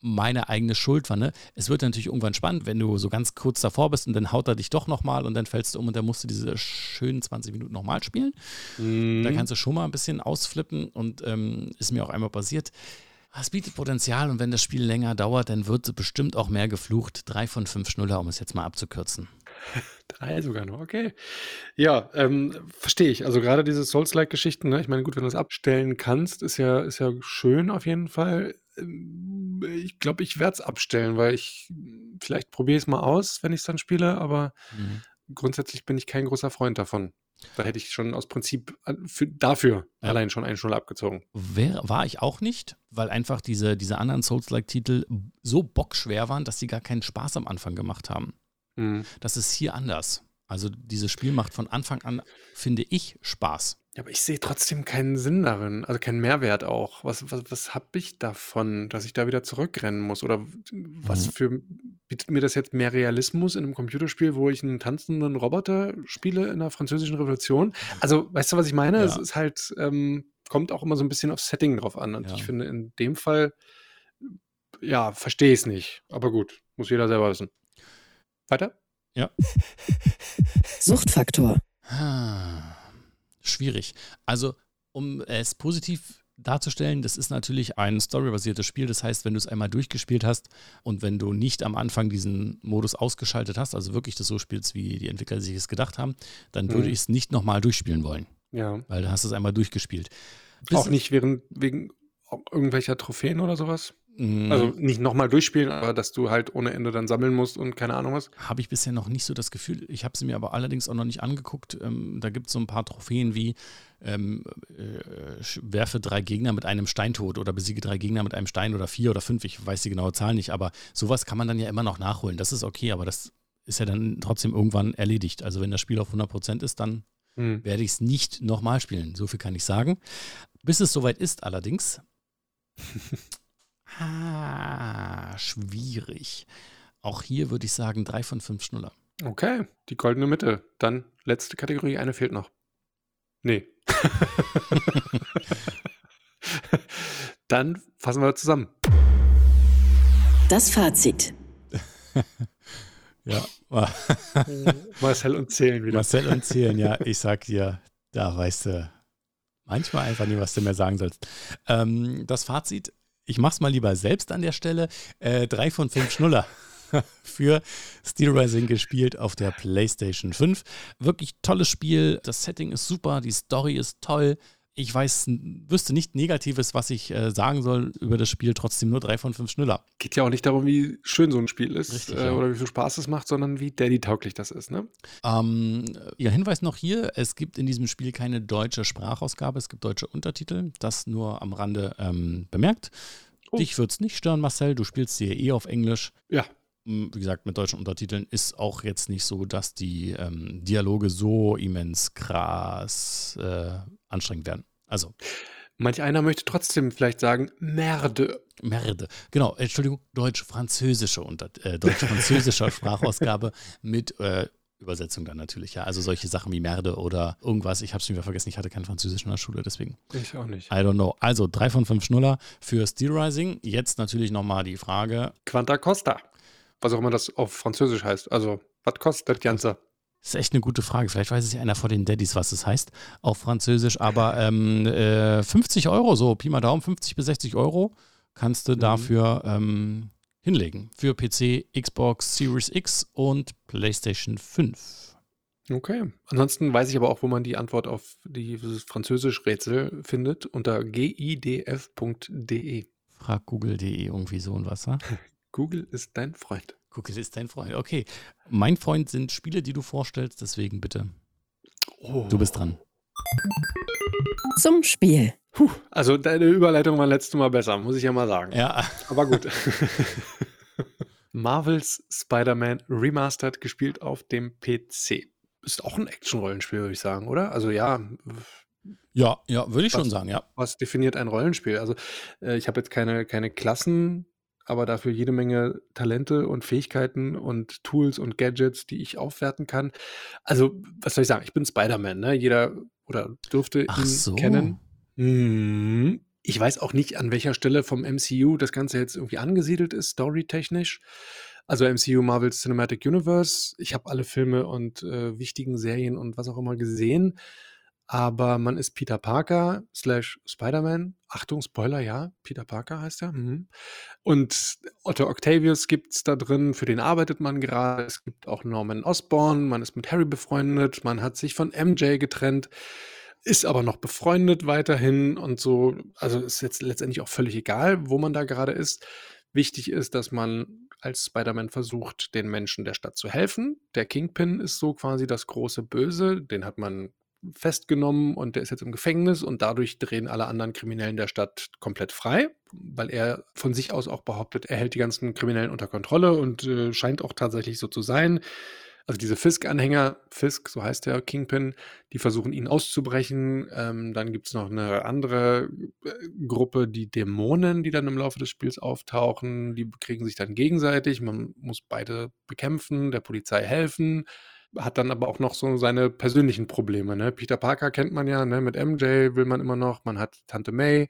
meine eigene Schuld war. Ne? Es wird natürlich irgendwann spannend, wenn du so ganz kurz davor bist und dann haut er dich doch nochmal und dann fällst du um und dann musst du diese schönen 20 Minuten nochmal spielen. Mhm. Da kannst du schon mal ein bisschen ausflippen und ähm, ist mir auch einmal passiert. Es bietet Potenzial und wenn das Spiel länger dauert, dann wird bestimmt auch mehr geflucht. Drei von fünf Schnuller, um es jetzt mal abzukürzen. Drei sogar noch, okay. Ja, ähm, verstehe ich. Also gerade diese Souls-like-Geschichten, ne? ich meine, gut, wenn du es abstellen kannst, ist ja, ist ja schön auf jeden Fall. Ähm, ich glaube, ich werde es abstellen, weil ich, vielleicht probiere es mal aus, wenn ich es dann spiele, aber mhm. grundsätzlich bin ich kein großer Freund davon. Da hätte ich schon aus Prinzip für, dafür ja. allein schon einen Schnuller abgezogen. Wär, war ich auch nicht, weil einfach diese, diese anderen Souls-like-Titel so bockschwer waren, dass sie gar keinen Spaß am Anfang gemacht haben. Mhm. Das ist hier anders. Also dieses Spiel macht von Anfang an, finde ich, Spaß. Ja, aber ich sehe trotzdem keinen Sinn darin, also keinen Mehrwert auch. Was, was, was habe ich davon, dass ich da wieder zurückrennen muss? Oder was mhm. für bietet mir das jetzt mehr Realismus in einem Computerspiel, wo ich einen tanzenden Roboter spiele in der französischen Revolution? Also, weißt du, was ich meine? Ja. Es ist halt, ähm, kommt auch immer so ein bisschen aufs Setting drauf an. Und ja. ich finde, in dem Fall, ja, verstehe ich es nicht. Aber gut, muss jeder selber wissen. Weiter? Ja. Suchtfaktor. Ah, schwierig. Also, um es positiv darzustellen, das ist natürlich ein storybasiertes Spiel. Das heißt, wenn du es einmal durchgespielt hast und wenn du nicht am Anfang diesen Modus ausgeschaltet hast, also wirklich das so spielst, wie die Entwickler sich es gedacht haben, dann würde mhm. ich es nicht nochmal durchspielen wollen. Ja. Weil du hast es einmal durchgespielt. Bis auch nicht während, wegen irgendwelcher Trophäen oder sowas? Also mhm. nicht nochmal durchspielen, aber dass du halt ohne Ende dann sammeln musst und keine Ahnung was. Habe ich bisher noch nicht so das Gefühl. Ich habe sie mir aber allerdings auch noch nicht angeguckt. Ähm, da gibt es so ein paar Trophäen wie ähm, äh, werfe drei Gegner mit einem Stein tot oder besiege drei Gegner mit einem Stein oder vier oder fünf. Ich weiß die genaue Zahl nicht, aber sowas kann man dann ja immer noch nachholen. Das ist okay, aber das ist ja dann trotzdem irgendwann erledigt. Also wenn das Spiel auf 100% ist, dann hm. werde ich es nicht nochmal spielen. So viel kann ich sagen. Bis es soweit ist allerdings. Ah, schwierig. Auch hier würde ich sagen, drei von fünf Schnuller. Okay, die goldene Mitte. Dann letzte Kategorie, eine fehlt noch. Nee. Dann fassen wir zusammen. Das Fazit. ja. Marcel und Zählen wieder. Marcel und Zählen, ja. Ich sag dir, da weißt du manchmal einfach nicht, was du mehr sagen sollst. Ähm, das Fazit ich mach's mal lieber selbst an der Stelle. Äh, drei von fünf Schnuller für Steel Rising gespielt auf der PlayStation 5. Wirklich tolles Spiel. Das Setting ist super, die Story ist toll ich weiß, wüsste nicht Negatives, was ich äh, sagen soll über das Spiel, trotzdem nur drei von fünf Schnuller. Geht ja auch nicht darum, wie schön so ein Spiel ist Richtig, äh, ja. oder wie viel Spaß es macht, sondern wie Daddy-tauglich das ist, ne? Ähm, ja, Hinweis noch hier: Es gibt in diesem Spiel keine deutsche Sprachausgabe, es gibt deutsche Untertitel. Das nur am Rande ähm, bemerkt. Oh. Dich wird es nicht stören, Marcel. Du spielst hier eh auf Englisch. Ja, wie gesagt, mit deutschen Untertiteln ist auch jetzt nicht so, dass die ähm, Dialoge so immens krass äh, anstrengend werden. Also. Manch einer möchte trotzdem vielleicht sagen, Merde. Merde. Genau, Entschuldigung, deutsch-französische äh, deutsch-französischer Sprachausgabe mit äh, Übersetzung dann natürlich, ja. Also solche Sachen wie Merde oder irgendwas. Ich habe es wieder vergessen, ich hatte kein Französisch in der Schule, deswegen. Ich auch nicht. I don't know. Also drei von fünf Schnuller für Steel Rising. Jetzt natürlich nochmal die Frage. Quanta Costa was auch immer das auf Französisch heißt. Also Was kostet das Ganze? Das ist echt eine gute Frage. Vielleicht weiß es ja einer von den Daddys, was es heißt auf Französisch. Aber ähm, äh, 50 Euro, so Pi mal Daumen, 50 bis 60 Euro kannst du mhm. dafür ähm, hinlegen. Für PC, Xbox Series X und PlayStation 5. Okay. Ansonsten weiß ich aber auch, wo man die Antwort auf dieses Französisch-Rätsel findet, unter gidf.de. Frag google.de irgendwie so und was, ha? Google ist dein Freund. Google ist dein Freund. Okay. Mein Freund sind Spiele, die du vorstellst, deswegen bitte. Oh. Du bist dran. Zum Spiel. Puh, also deine Überleitung war letztes Mal besser, muss ich ja mal sagen. Ja. Aber gut. Marvels Spider-Man Remastered gespielt auf dem PC. Ist auch ein Action-Rollenspiel, würde ich sagen, oder? Also ja. Ja, ja, würde ich was, schon sagen, ja. Was definiert ein Rollenspiel? Also äh, ich habe jetzt keine, keine Klassen, aber dafür jede Menge Talente und Fähigkeiten und Tools und Gadgets, die ich aufwerten kann. Also, was soll ich sagen? Ich bin Spider-Man, ne? Jeder oder dürfte Ach ihn so. kennen. Mhm. Ich weiß auch nicht, an welcher Stelle vom MCU das Ganze jetzt irgendwie angesiedelt ist, storytechnisch. Also MCU Marvel's Cinematic Universe. Ich habe alle Filme und äh, wichtigen Serien und was auch immer gesehen. Aber man ist Peter Parker slash Spider-Man. Achtung, Spoiler, ja, Peter Parker heißt er. Mhm. Und Otto Octavius gibt es da drin, für den arbeitet man gerade. Es gibt auch Norman Osborn, man ist mit Harry befreundet, man hat sich von MJ getrennt ist aber noch befreundet weiterhin und so. Also ist jetzt letztendlich auch völlig egal, wo man da gerade ist. Wichtig ist, dass man als Spider-Man versucht, den Menschen der Stadt zu helfen. Der Kingpin ist so quasi das große Böse. Den hat man festgenommen und der ist jetzt im Gefängnis und dadurch drehen alle anderen Kriminellen der Stadt komplett frei, weil er von sich aus auch behauptet, er hält die ganzen Kriminellen unter Kontrolle und äh, scheint auch tatsächlich so zu sein. Also diese Fisk-Anhänger, Fisk, so heißt der Kingpin, die versuchen ihn auszubrechen. Ähm, dann gibt es noch eine andere äh, Gruppe, die Dämonen, die dann im Laufe des Spiels auftauchen. Die bekriegen sich dann gegenseitig. Man muss beide bekämpfen, der Polizei helfen. Hat dann aber auch noch so seine persönlichen Probleme. Ne? Peter Parker kennt man ja, ne? mit MJ will man immer noch. Man hat Tante May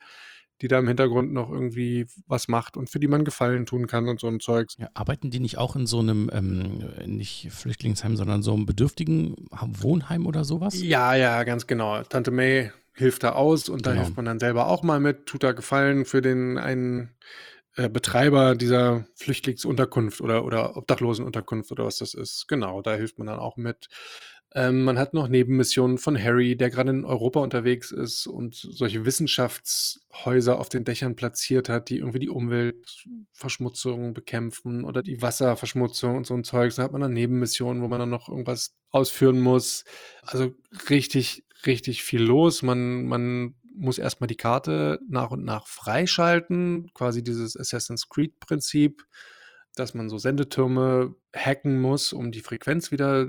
die da im Hintergrund noch irgendwie was macht und für die man Gefallen tun kann und so ein Zeugs. Ja, arbeiten die nicht auch in so einem, ähm, nicht Flüchtlingsheim, sondern so einem bedürftigen Wohnheim oder sowas? Ja, ja, ganz genau. Tante May hilft da aus und da genau. hilft man dann selber auch mal mit, tut da Gefallen für den einen äh, Betreiber dieser Flüchtlingsunterkunft oder, oder Obdachlosenunterkunft oder was das ist. Genau, da hilft man dann auch mit. Ähm, man hat noch Nebenmissionen von Harry, der gerade in Europa unterwegs ist und solche Wissenschaftshäuser auf den Dächern platziert hat, die irgendwie die Umweltverschmutzung bekämpfen oder die Wasserverschmutzung und so ein Zeug. Da hat man dann Nebenmissionen, wo man dann noch irgendwas ausführen muss. Also richtig, richtig viel los. Man, man muss erstmal die Karte nach und nach freischalten, quasi dieses Assassin's Creed-Prinzip dass man so Sendetürme hacken muss, um die Frequenz wieder äh,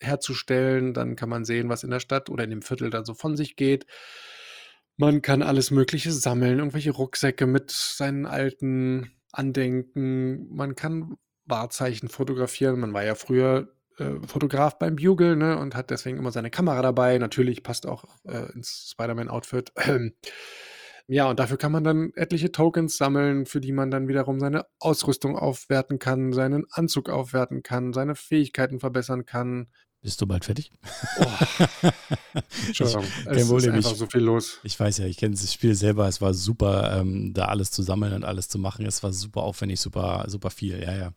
herzustellen. Dann kann man sehen, was in der Stadt oder in dem Viertel dann so von sich geht. Man kann alles Mögliche sammeln, irgendwelche Rucksäcke mit seinen alten Andenken. Man kann Wahrzeichen fotografieren. Man war ja früher äh, Fotograf beim Bugle ne, und hat deswegen immer seine Kamera dabei. Natürlich passt auch äh, ins Spider-Man-Outfit. Ja, und dafür kann man dann etliche Tokens sammeln, für die man dann wiederum seine Ausrüstung aufwerten kann, seinen Anzug aufwerten kann, seine Fähigkeiten verbessern kann. Bist du bald fertig? Oh. Entschuldigung, ich, es ist einfach so viel los. Ich weiß ja, ich kenne das Spiel selber. Es war super, ähm, da alles zu sammeln und alles zu machen. Es war super aufwendig, super, super viel. Ja, ja.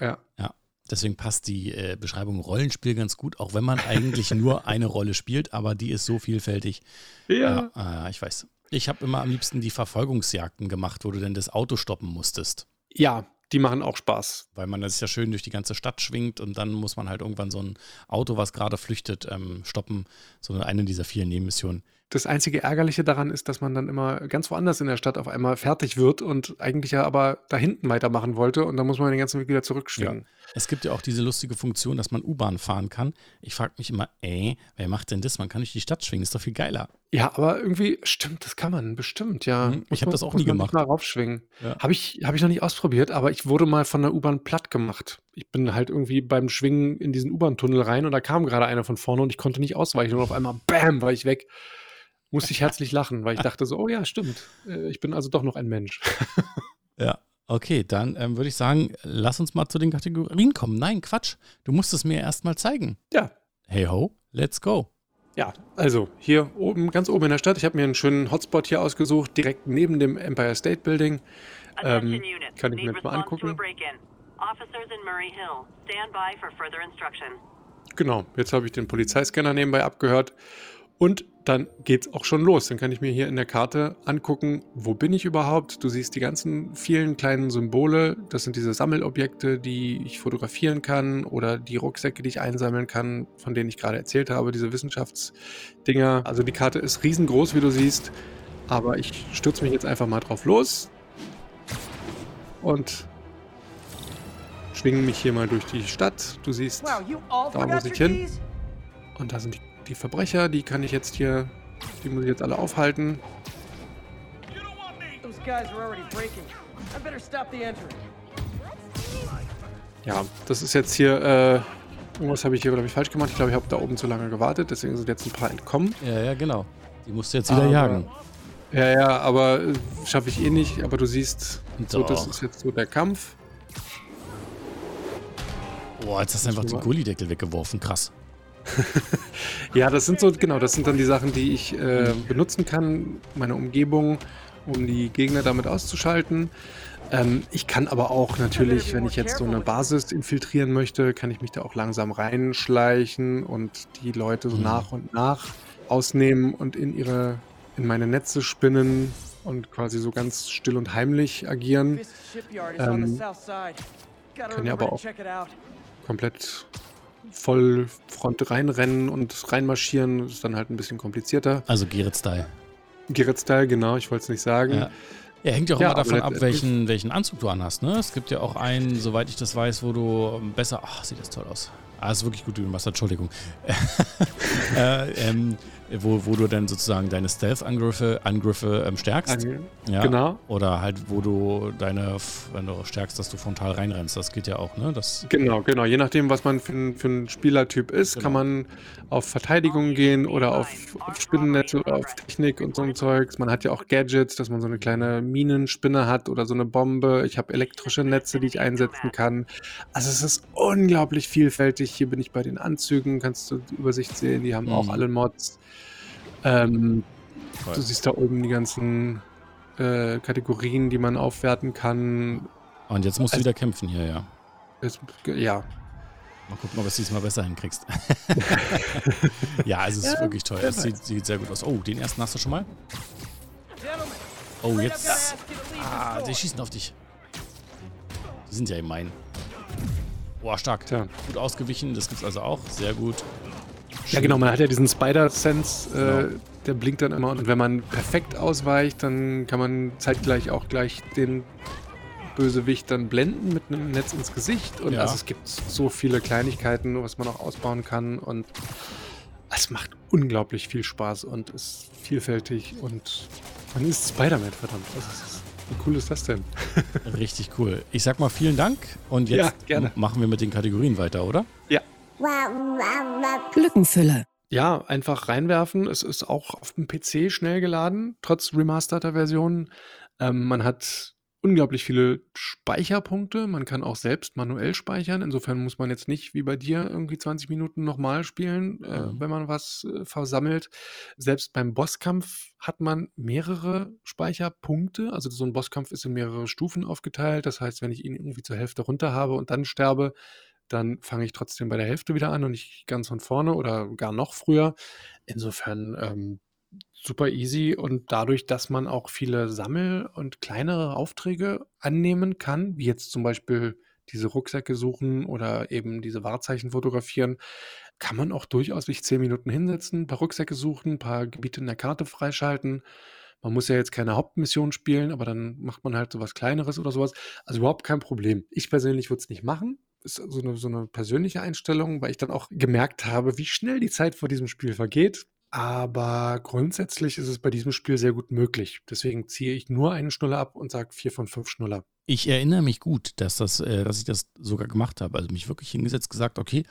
Ja. ja. Deswegen passt die äh, Beschreibung Rollenspiel ganz gut, auch wenn man eigentlich nur eine Rolle spielt, aber die ist so vielfältig. Ja. Äh, ich weiß. Ich habe immer am liebsten die Verfolgungsjagden gemacht, wo du dann das Auto stoppen musstest. Ja, die machen auch Spaß. Weil man das ja schön durch die ganze Stadt schwingt und dann muss man halt irgendwann so ein Auto, was gerade flüchtet, ähm, stoppen. So eine dieser vielen Nebenmissionen. Das einzige Ärgerliche daran ist, dass man dann immer ganz woanders in der Stadt auf einmal fertig wird und eigentlich ja aber da hinten weitermachen wollte und dann muss man den ganzen Weg wieder zurückschwingen. Ja. Es gibt ja auch diese lustige Funktion, dass man U-Bahn fahren kann. Ich frage mich immer, ey, wer macht denn das? Man kann durch die Stadt schwingen, ist doch viel geiler. Ja, aber irgendwie, stimmt, das kann man, bestimmt, ja. Mhm, ich habe das auch nie gemacht. mal raufschwingen. Ja. Habe ich, hab ich noch nicht ausprobiert, aber ich wurde mal von der U-Bahn platt gemacht. Ich bin halt irgendwie beim Schwingen in diesen U-Bahn-Tunnel rein und da kam gerade einer von vorne und ich konnte nicht ausweichen und auf einmal, bam, war ich weg musste ich herzlich lachen, weil ich dachte so, oh ja, stimmt. Äh, ich bin also doch noch ein Mensch. ja. Okay, dann ähm, würde ich sagen, lass uns mal zu den Kategorien kommen. Nein, Quatsch. Du musst es mir erst mal zeigen. Ja. Hey ho, let's go. Ja, also hier oben, ganz oben in der Stadt. Ich habe mir einen schönen Hotspot hier ausgesucht, direkt neben dem Empire State Building. Ähm, kann ich mir jetzt mal angucken. Genau, jetzt habe ich den Polizeiscanner nebenbei abgehört und dann geht's auch schon los. Dann kann ich mir hier in der Karte angucken, wo bin ich überhaupt. Du siehst die ganzen vielen kleinen Symbole. Das sind diese Sammelobjekte, die ich fotografieren kann oder die Rucksäcke, die ich einsammeln kann, von denen ich gerade erzählt habe, diese Wissenschaftsdinger. Also die Karte ist riesengroß, wie du siehst. Aber ich stürze mich jetzt einfach mal drauf los und schwinge mich hier mal durch die Stadt. Du siehst, da muss ich hin. Und da sind die die Verbrecher, die kann ich jetzt hier, die muss ich jetzt alle aufhalten. Ja, das ist jetzt hier, äh, irgendwas habe ich hier, glaube ich, falsch gemacht. Ich glaube, ich habe da oben zu lange gewartet, deswegen sind jetzt ein paar entkommen. Ja, ja, genau. Die musst du jetzt wieder aber, jagen. Ja, ja, aber äh, schaffe ich eh nicht. Aber du siehst, so, das ist jetzt so der Kampf. Boah, jetzt hast du einfach den Gullideckel weggeworfen. Krass. ja, das sind so, genau, das sind dann die Sachen, die ich äh, benutzen kann, meine Umgebung, um die Gegner damit auszuschalten. Ähm, ich kann aber auch natürlich, wenn ich jetzt so eine Basis infiltrieren möchte, kann ich mich da auch langsam reinschleichen und die Leute so mhm. nach und nach ausnehmen und in ihre, in meine Netze spinnen und quasi so ganz still und heimlich agieren. Ähm, kann ja aber auch komplett voll Front reinrennen und reinmarschieren. Ist dann halt ein bisschen komplizierter. Also Gerrit-Style. Gerrit-Style, genau, ich wollte es nicht sagen. Ja. Ja, hängt ja auch ja, immer davon ab, welchen, welchen Anzug du anhast. Ne? Es gibt ja auch einen, soweit ich das weiß, wo du besser. Ach, sieht das toll aus. Ah, ist wirklich gut, du machst, Entschuldigung. äh, ähm, wo, wo du dann sozusagen deine Stealth-Angriffe Angriffe, ähm, stärkst. An, ja. Genau. Oder halt, wo du deine, wenn du stärkst, dass du frontal reinrennst. Das geht ja auch, ne? Das genau, genau. Je nachdem, was man für, für ein Spielertyp ist, genau. kann man auf Verteidigung gehen oder auf, auf Spinnennetze oder auf Technik und so ein Zeugs. Man hat ja auch Gadgets, dass man so eine kleine Minenspinne hat oder so eine Bombe. Ich habe elektrische Netze, die ich einsetzen kann. Also es ist unglaublich vielfältig. Hier bin ich bei den Anzügen, kannst du die Übersicht sehen. Die haben mhm. auch alle Mods. Ähm, du siehst da oben die ganzen äh, Kategorien, die man aufwerten kann. Und jetzt musst du also, wieder kämpfen hier, ja. Jetzt, ja. Mal gucken, ob du es diesmal besser hinkriegst. ja, also es ist ja, wirklich toll. Es sieht, sieht, sehr gut aus. Oh, den ersten hast du schon mal? Oh, jetzt. Ah, die schießen auf dich. Die sind ja gemein. Boah, stark. Tja. Gut ausgewichen, das gibt's also auch. Sehr gut. Ja, genau, man hat ja diesen Spider-Sense, äh, genau. der blinkt dann immer. Und wenn man perfekt ausweicht, dann kann man zeitgleich auch gleich den Bösewicht dann blenden mit einem Netz ins Gesicht. Und ja. also es gibt so viele Kleinigkeiten, was man auch ausbauen kann. Und es macht unglaublich viel Spaß und ist vielfältig. Und man ist Spider-Man, verdammt. Also wie cool ist das denn? Richtig cool. Ich sag mal vielen Dank und jetzt ja, machen wir mit den Kategorien weiter, oder? Ja. Glückenfülle. Ja, einfach reinwerfen. Es ist auch auf dem PC schnell geladen, trotz remasterter Version. Ähm, man hat unglaublich viele Speicherpunkte. Man kann auch selbst manuell speichern. Insofern muss man jetzt nicht wie bei dir irgendwie 20 Minuten nochmal spielen, äh, mhm. wenn man was äh, versammelt. Selbst beim Bosskampf hat man mehrere Speicherpunkte. Also so ein Bosskampf ist in mehrere Stufen aufgeteilt. Das heißt, wenn ich ihn irgendwie zur Hälfte runter habe und dann sterbe, dann fange ich trotzdem bei der Hälfte wieder an und nicht ganz von vorne oder gar noch früher. Insofern ähm, super easy und dadurch, dass man auch viele Sammel- und kleinere Aufträge annehmen kann, wie jetzt zum Beispiel diese Rucksäcke suchen oder eben diese Wahrzeichen fotografieren, kann man auch durchaus sich zehn Minuten hinsetzen, ein paar Rucksäcke suchen, ein paar Gebiete in der Karte freischalten. Man muss ja jetzt keine Hauptmission spielen, aber dann macht man halt so was Kleineres oder sowas. Also überhaupt kein Problem. Ich persönlich würde es nicht machen ist so eine, so eine persönliche Einstellung, weil ich dann auch gemerkt habe, wie schnell die Zeit vor diesem Spiel vergeht. Aber grundsätzlich ist es bei diesem Spiel sehr gut möglich. Deswegen ziehe ich nur einen Schnuller ab und sage vier von fünf Schnuller. Ich erinnere mich gut, dass, das, äh, dass ich das sogar gemacht habe. Also mich wirklich hingesetzt, gesagt, okay,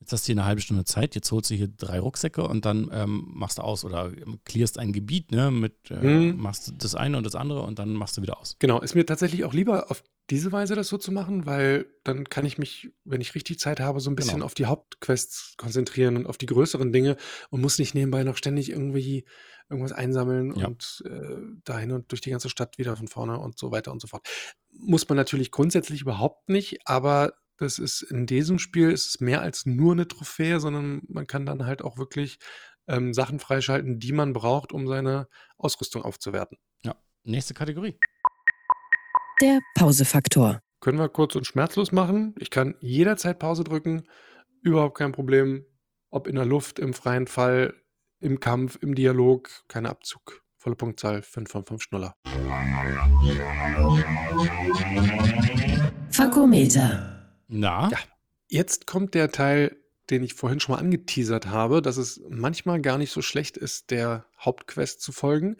Jetzt hast du hier eine halbe Stunde Zeit, jetzt holst du hier drei Rucksäcke und dann ähm, machst du aus oder ähm, clearst ein Gebiet, ne, mit, äh, Mhm. machst du das eine und das andere und dann machst du wieder aus. Genau, ist mir tatsächlich auch lieber auf diese Weise das so zu machen, weil dann kann ich mich, wenn ich richtig Zeit habe, so ein bisschen Genau. auf die Hauptquests konzentrieren und auf die größeren Dinge und muss nicht nebenbei noch ständig irgendwie irgendwas einsammeln Ja. und äh, dahin und durch die ganze Stadt wieder von vorne und so weiter und so fort. Muss man natürlich grundsätzlich überhaupt nicht, aber das ist in diesem Spiel ist es mehr als nur eine Trophäe, sondern man kann dann halt auch wirklich ähm, Sachen freischalten, die man braucht, um seine Ausrüstung aufzuwerten. Ja. Nächste Kategorie. Der Pausefaktor. Können wir kurz und schmerzlos machen. Ich kann jederzeit Pause drücken. Überhaupt kein Problem. Ob in der Luft, im freien Fall, im Kampf, im Dialog. Kein Abzug. Volle Punktzahl. 5 von 5 Schnuller. Fakometer. Na, Ja. Jetzt kommt der Teil, den ich vorhin schon mal angeteasert habe, dass es manchmal gar nicht so schlecht ist, der Hauptquest zu folgen.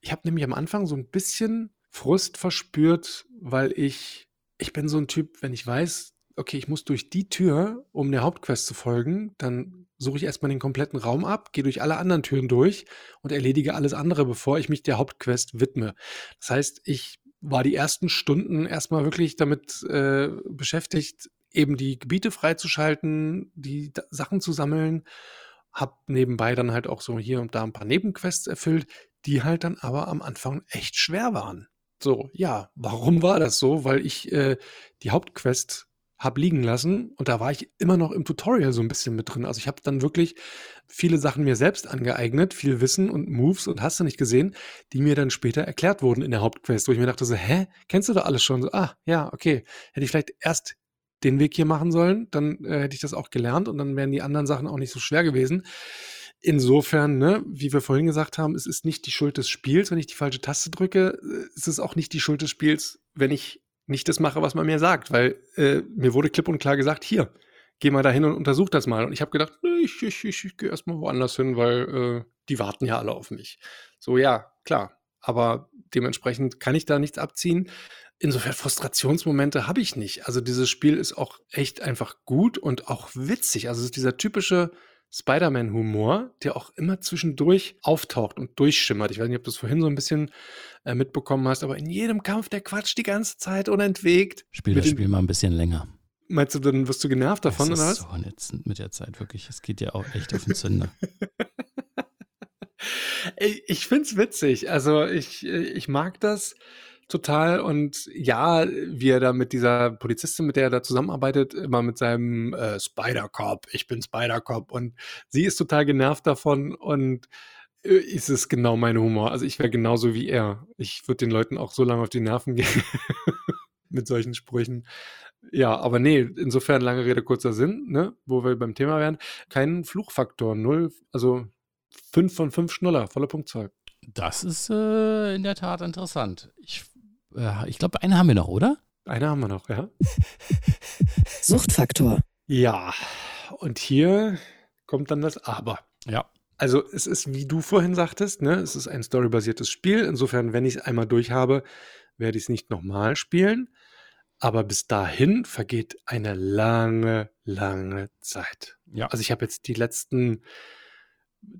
Ich habe nämlich am Anfang so ein bisschen Frust verspürt, weil ich, ich bin so ein Typ, wenn ich weiß, okay, ich muss durch die Tür, um der Hauptquest zu folgen, dann suche ich erstmal den kompletten Raum ab, gehe durch alle anderen Türen durch und erledige alles andere, bevor ich mich der Hauptquest widme. Das heißt, ich war die ersten Stunden erstmal wirklich damit äh, beschäftigt, eben die Gebiete freizuschalten, die Da- Sachen zu sammeln, hab nebenbei dann halt auch so hier und da ein paar Nebenquests erfüllt, die halt dann aber am Anfang echt schwer waren. So, ja, warum war das so? Weil ich äh, die Hauptquest hab liegen lassen und da war ich immer noch im Tutorial so ein bisschen mit drin. Also ich habe dann wirklich viele Sachen mir selbst angeeignet, viel Wissen und Moves und hast du nicht gesehen, die mir dann später erklärt wurden in der Hauptquest, wo ich mir dachte so, hä, kennst du doch alles schon? So, ah, ja, okay. Hätte ich vielleicht erst den Weg hier machen sollen, dann äh, hätte ich das auch gelernt und dann wären die anderen Sachen auch nicht so schwer gewesen. Insofern, ne, wie wir vorhin gesagt haben, es ist nicht die Schuld des Spiels, wenn ich die falsche Taste drücke. Äh, Es ist auch nicht die Schuld des Spiels, wenn ich nicht das mache, was man mir sagt, weil äh, mir wurde klipp und klar gesagt, hier, geh mal dahin und untersuch das mal. Und ich habe gedacht, nee, ich, ich, ich, ich gehe erstmal woanders hin, weil äh, die warten ja alle auf mich. So, ja, klar. Aber dementsprechend kann ich da nichts abziehen. Insofern Frustrationsmomente habe ich nicht. Also dieses Spiel ist auch echt einfach gut und auch witzig. Also es ist dieser typische Spider-Man-Humor, der auch immer zwischendurch auftaucht und durchschimmert. Ich weiß nicht, ob du es vorhin so ein bisschen äh, mitbekommen hast, aber in jedem Kampf, der quatscht die ganze Zeit unentwegt. spiel das Spiel mal ein bisschen länger. Meinst du, dann wirst du genervt davon, das oder ist was? so ätzend mit der Zeit, wirklich. Es geht ja auch echt auf den Zünder. Ey, Ich find's witzig. Also ich, ich mag das total. Und ja, wie er da mit dieser Polizistin, mit der er da zusammenarbeitet, immer mit seinem äh, Spider-Cop, ich bin Spider-Cop. Und sie ist total genervt davon und äh, ist es genau mein Humor. Also ich wäre genauso wie er. Ich würde den Leuten auch so lange auf die Nerven gehen mit solchen Sprüchen. Ja, aber nee, insofern lange Rede, kurzer Sinn, ne, wo wir beim Thema wären. Kein Fluchfaktor, null, also fünf von fünf Schnuller, volle Punktzahl. Das ist äh, in der Tat interessant. Ich, äh, ich glaube, eine haben wir noch, oder? Eine haben wir noch, ja? Suchtfaktor. Ja, und hier kommt dann das Aber. Ja. Also es ist, wie du vorhin sagtest, ne, es ist ein storybasiertes Spiel. Insofern, wenn ich es einmal durch habe, werde ich es nicht nochmal spielen. Aber bis dahin vergeht eine lange, lange Zeit. Ja. Also ich habe jetzt die letzten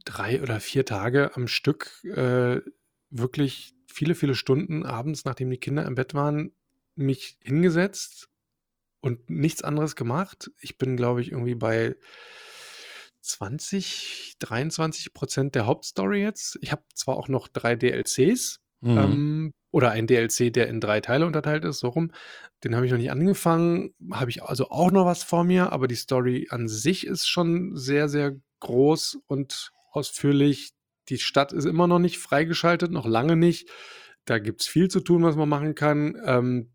drei oder vier Tage am Stück äh, wirklich viele, viele Stunden abends, nachdem die Kinder im Bett waren, mich hingesetzt und nichts anderes gemacht. Ich bin, glaube ich, irgendwie bei 20, 23 Prozent der Hauptstory jetzt. Ich habe zwar auch noch drei DLCs, Mhm. ähm, oder ein DLC, der in drei Teile unterteilt ist, so rum. Den habe ich noch nicht angefangen. Habe ich also auch noch was vor mir, aber die Story an sich ist schon sehr, sehr groß und ausführlich. Die Stadt ist immer noch nicht freigeschaltet, noch lange nicht. Da gibt es viel zu tun, was man machen kann. Ähm,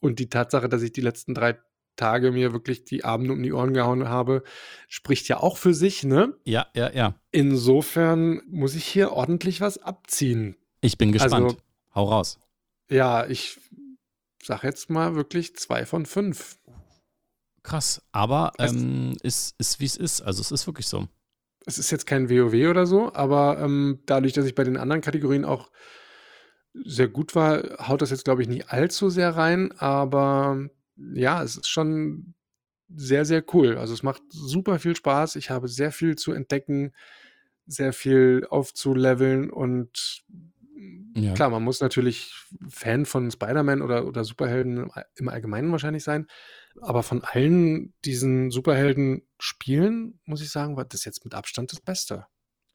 und die Tatsache, dass ich die letzten drei Tage mir wirklich die Abende um die Ohren gehauen habe, spricht ja auch für sich, ne? ja, ja, ja. Insofern muss ich hier ordentlich was abziehen. Ich bin gespannt. Also- Hau raus. Ja, ich sag jetzt mal wirklich zwei von fünf. Krass. Aber Es- ähm, ist, ist wie es ist. Also es ist wirklich so. Es ist jetzt kein WoW oder so, aber ähm, dadurch, dass ich bei den anderen Kategorien auch sehr gut war, haut das jetzt, glaube ich, nicht allzu sehr rein. Aber ja, es ist schon sehr, sehr cool. Also es macht super viel Spaß. Ich habe sehr viel zu entdecken, sehr viel aufzuleveln und Ja. klar, man muss natürlich Fan von Spider-Man oder, oder Superhelden im All- im Allgemeinen wahrscheinlich sein. Aber von allen diesen Superhelden-Spielen, muss ich sagen, war das jetzt mit Abstand das Beste.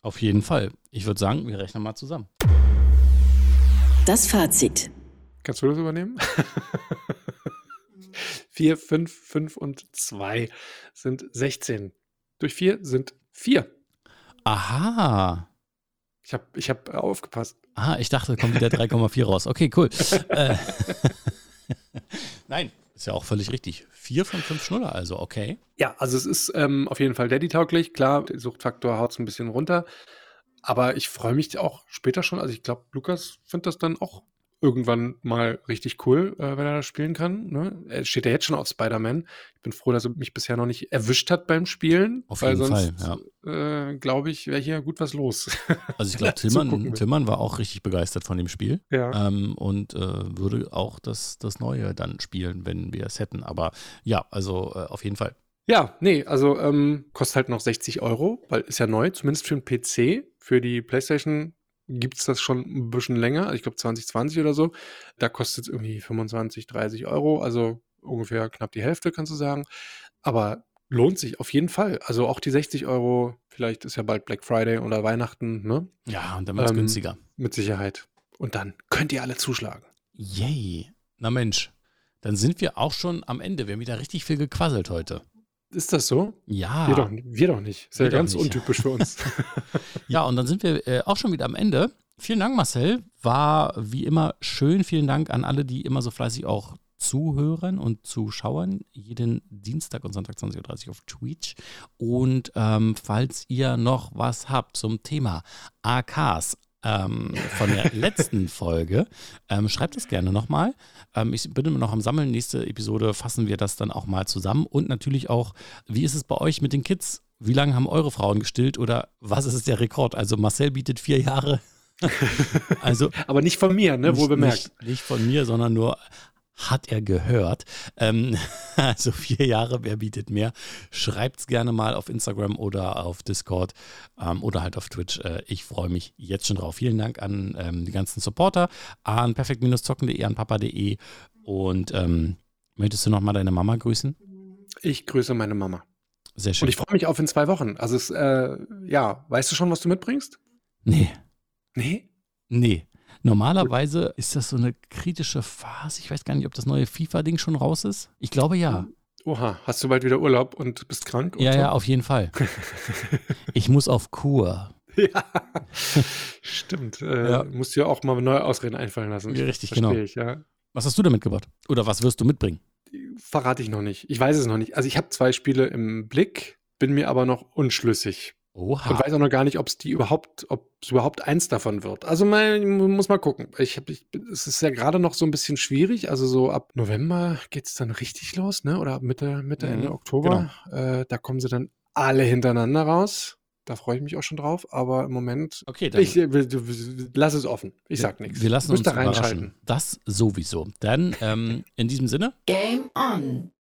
Auf jeden Fall. Ich würde sagen, wir rechnen mal zusammen. Das Fazit. Kannst du das übernehmen? Vier, fünf, fünf und zwei sind 16. Durch vier sind vier. Aha. Ich habe ich hab aufgepasst. Ah, ich dachte, kommt wieder 3,4 raus. Okay, cool. äh, Nein, ist ja auch völlig richtig. Vier von fünf Schnuller, also okay. Ja, also es ist ähm, auf jeden Fall Daddy-tauglich. Klar, der Suchtfaktor haut es ein bisschen runter. Aber ich freue mich auch später schon. Also ich glaube, Lukas findet das dann auch irgendwann mal richtig cool, äh, wenn er das spielen kann. Ne? Er steht ja jetzt schon auf Spider-Man. Ich bin froh, dass er mich bisher noch nicht erwischt hat beim Spielen. Auf weil jeden sonst, Fall, äh, glaube ich, wäre hier gut was los. Also ich glaube, Tillmann. Tillmann war auch richtig begeistert von dem Spiel ja. ähm, und äh, würde auch das, das Neue dann spielen, wenn wir es hätten. Aber ja, also äh, auf jeden Fall. Ja, nee, also ähm, kostet halt noch 60 Euro, weil ist ja neu, zumindest für den PC. Für die PlayStation gibt es das schon ein bisschen länger, ich glaube 2020 oder so. Da kostet es irgendwie 25, 30 Euro, also ungefähr knapp die Hälfte, kannst du sagen. Aber lohnt sich auf jeden Fall. Also auch die 60 Euro, vielleicht ist ja bald Black Friday oder Weihnachten, ne? Ja, und dann wird es Ähm, günstiger. Mit Sicherheit. Und dann könnt ihr alle zuschlagen. Yay. Na Mensch, dann sind wir auch schon am Ende. Wir haben wieder richtig viel gequasselt heute. Ist das so? Ja. Wir, doch, wir doch nicht. Ist ja Wir doch ganz nicht. untypisch für uns. Ja, und dann sind wir äh, auch schon wieder am Ende. Vielen Dank, Marcel. War wie immer schön. Vielen Dank an alle, die immer so fleißig auch zuhören und zuschauen. Jeden Dienstag und Sonntag 20.30 Uhr auf Twitch. Und ähm, falls ihr noch was habt zum Thema AKs, ähm, von der letzten Folge. Ähm, schreibt es gerne nochmal. Ähm, ich bin immer noch am Sammeln. Nächste Episode fassen wir das dann auch mal zusammen. Und natürlich auch, wie ist es bei euch mit den Kids? Wie lange haben eure Frauen gestillt oder was ist der Rekord? Also Marcel bietet vier Jahre. also Aber nicht von mir, ne? Wohl bemerkt. nicht, nicht von mir, sondern nur hat er gehört. Ähm, also vier Jahre, wer bietet mehr? Schreibt es gerne mal auf Instagram oder auf Discord ähm, oder halt auf Twitch. Äh, ich freue mich jetzt schon drauf. Vielen Dank an ähm, die ganzen Supporter, an perfekt-zocken.de, an papa.de und ähm, möchtest du nochmal deine Mama grüßen? Ich grüße meine Mama. Sehr schön. Und ich freue mich auf in zwei Wochen. Also es, äh, ja, weißt du schon, was du mitbringst? nee, Nee? nee. Normalerweise ist das so eine kritische Phase. Ich weiß gar nicht, ob das neue FIFA-Ding schon raus ist. Ich glaube ja. Oha, hast du bald wieder Urlaub und bist krank? und Ja, so? ja, auf jeden Fall. Ich muss auf Kur. ja. Stimmt. Äh, Ja. Musst dir auch mal neue Ausreden einfallen lassen. Richtig, genau. Ich, ja. Was hast du denn mitgebracht? Oder was wirst du mitbringen? Verrate ich noch nicht. Ich weiß es noch nicht. Also ich habe zwei Spiele im Blick, bin mir aber noch unschlüssig. Oha. Und weiß auch noch gar nicht, ob es die überhaupt, ob es überhaupt eins davon wird. Also mal, muss mal gucken. Ich hab, ich, es ist ja gerade noch so ein bisschen schwierig. Also so ab November geht es dann richtig los, ne? Oder ab Mitte, Mitte, Mhm, Ende Oktober. Äh, da kommen sie dann alle hintereinander raus. Da freue ich mich auch schon drauf. Aber im Moment, Okay, dann ich lass es offen. Ich sag nichts. wir lassen uns da reinschalten. überraschen. Das sowieso. Dann ähm, in diesem Sinne, Game on,